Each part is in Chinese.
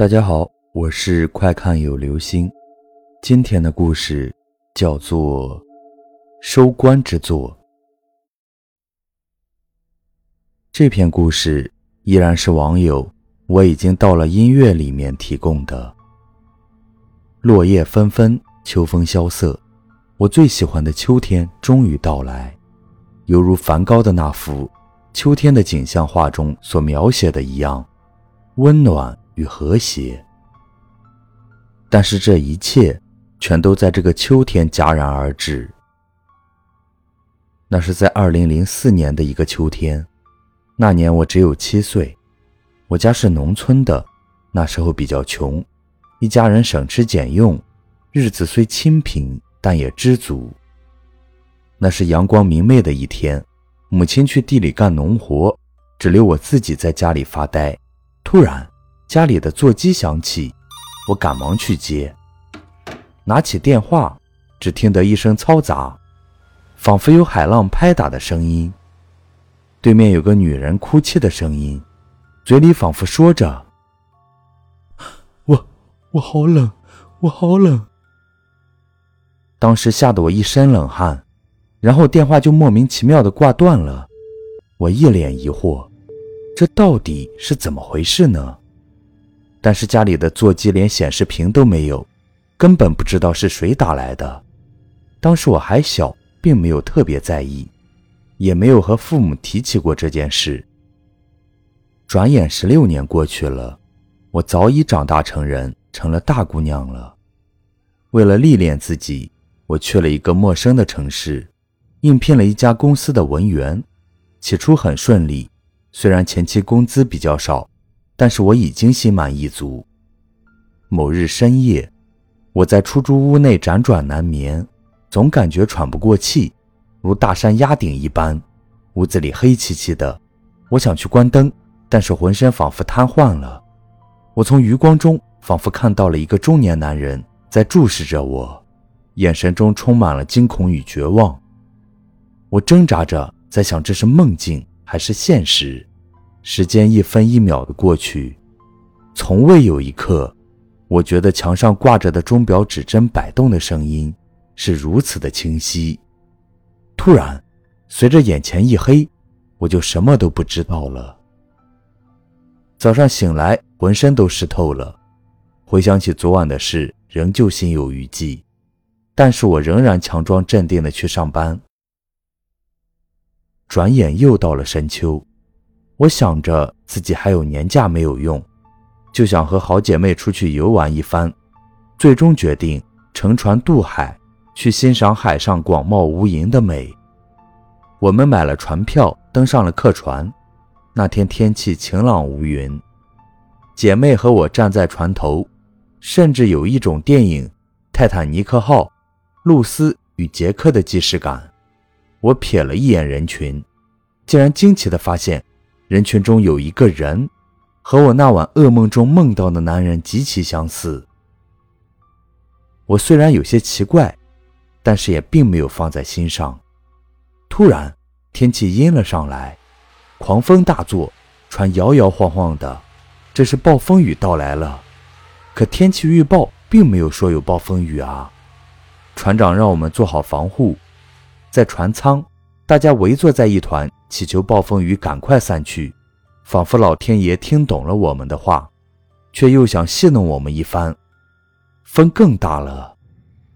大家好，我是快看有流星。今天的故事叫做《收官之作》。这篇故事依然是网友我已经到了音乐里面提供的。落叶纷纷，秋风萧瑟，我最喜欢的秋天终于到来，犹如梵高的那幅秋天的景象画中所描写的一样，温暖。与和谐，但是这一切全都在这个秋天戛然而止。那是在二零零四年的一个秋天，那年我只有七岁，我家是农村的，那时候比较穷，一家人省吃俭用，日子虽清贫，但也知足。那是阳光明媚的一天，母亲去地里干农活，只留我自己在家里发呆。突然。家里的座机响起，我赶忙去接。拿起电话，只听得一声嘈杂，仿佛有海浪拍打的声音。对面有个女人哭泣的声音，嘴里仿佛说着：“我我好冷，我好冷。”当时吓得我一身冷汗，然后电话就莫名其妙的挂断了。我一脸疑惑，这到底是怎么回事呢？但是家里的座机连显示屏都没有，根本不知道是谁打来的。当时我还小，并没有特别在意，也没有和父母提起过这件事。转眼十六年过去了，我早已长大成人，成了大姑娘了。为了历练自己，我去了一个陌生的城市，应聘了一家公司的文员。起初很顺利，虽然前期工资比较少。但是我已经心满意足。某日深夜，我在出租屋内辗转难眠，总感觉喘不过气，如大山压顶一般。屋子里黑漆漆的，我想去关灯，但是浑身仿佛瘫痪了。我从余光中仿佛看到了一个中年男人在注视着我，眼神中充满了惊恐与绝望。我挣扎着在想，这是梦境还是现实？时间一分一秒的过去，从未有一刻，我觉得墙上挂着的钟表指针摆动的声音是如此的清晰。突然，随着眼前一黑，我就什么都不知道了。早上醒来，浑身都湿透了，回想起昨晚的事，仍旧心有余悸。但是我仍然强装镇定的去上班。转眼又到了深秋。我想着自己还有年假没有用，就想和好姐妹出去游玩一番，最终决定乘船渡海，去欣赏海上广袤无垠的美。我们买了船票，登上了客船。那天天气晴朗无云，姐妹和我站在船头，甚至有一种电影《泰坦尼克号》露丝与杰克的既视感。我瞥了一眼人群，竟然惊奇地发现。人群中有一个人，和我那晚噩梦中梦到的男人极其相似。我虽然有些奇怪，但是也并没有放在心上。突然，天气阴了上来，狂风大作，船摇摇晃晃的，这是暴风雨到来了。可天气预报并没有说有暴风雨啊！船长让我们做好防护，在船舱，大家围坐在一团。祈求暴风雨赶快散去，仿佛老天爷听懂了我们的话，却又想戏弄我们一番。风更大了，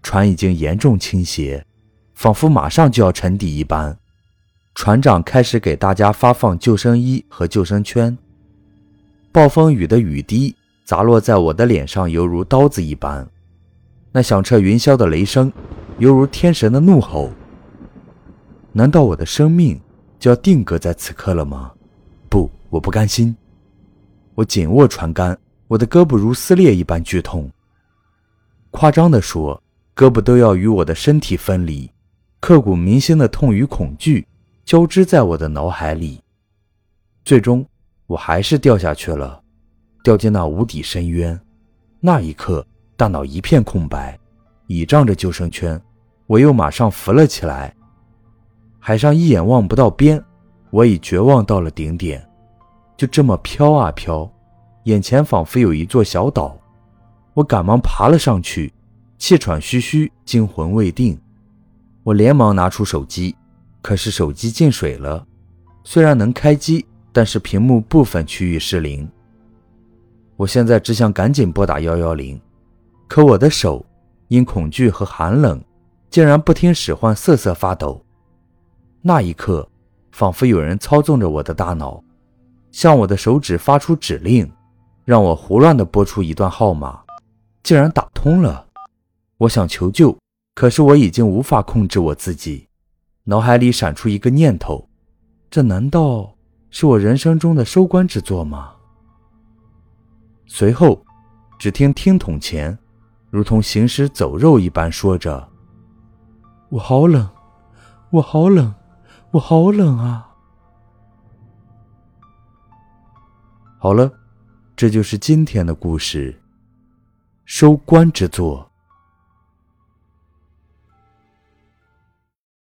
船已经严重倾斜，仿佛马上就要沉底一般。船长开始给大家发放救生衣和救生圈。暴风雨的雨滴砸落在我的脸上，犹如刀子一般。那响彻云霄的雷声，犹如天神的怒吼。难道我的生命？就要定格在此刻了吗？不，我不甘心。我紧握船杆，我的胳膊如撕裂一般剧痛。夸张地说，胳膊都要与我的身体分离，刻骨铭心的痛与恐惧交织在我的脑海里。最终，我还是掉下去了，掉进那无底深渊。那一刻，大脑一片空白，倚仗着救生圈，我又马上浮了起来。海上一眼望不到边，我已绝望到了顶点，就这么飘啊飘，眼前仿佛有一座小岛，我赶忙爬了上去，气喘吁吁，惊魂未定。我连忙拿出手机，可是手机进水了，虽然能开机，但是屏幕部分区域失灵。我现在只想赶紧拨打幺幺零，可我的手因恐惧和寒冷，竟然不听使唤，瑟瑟发抖。那一刻，仿佛有人操纵着我的大脑，向我的手指发出指令，让我胡乱地拨出一段号码，竟然打通了。我想求救，可是我已经无法控制我自己，脑海里闪出一个念头：这难道是我人生中的收官之作吗？随后，只听听筒前，如同行尸走肉一般说着：“我好冷，我好冷，我好冷啊！”好了，这就是今天的故事——收官之作。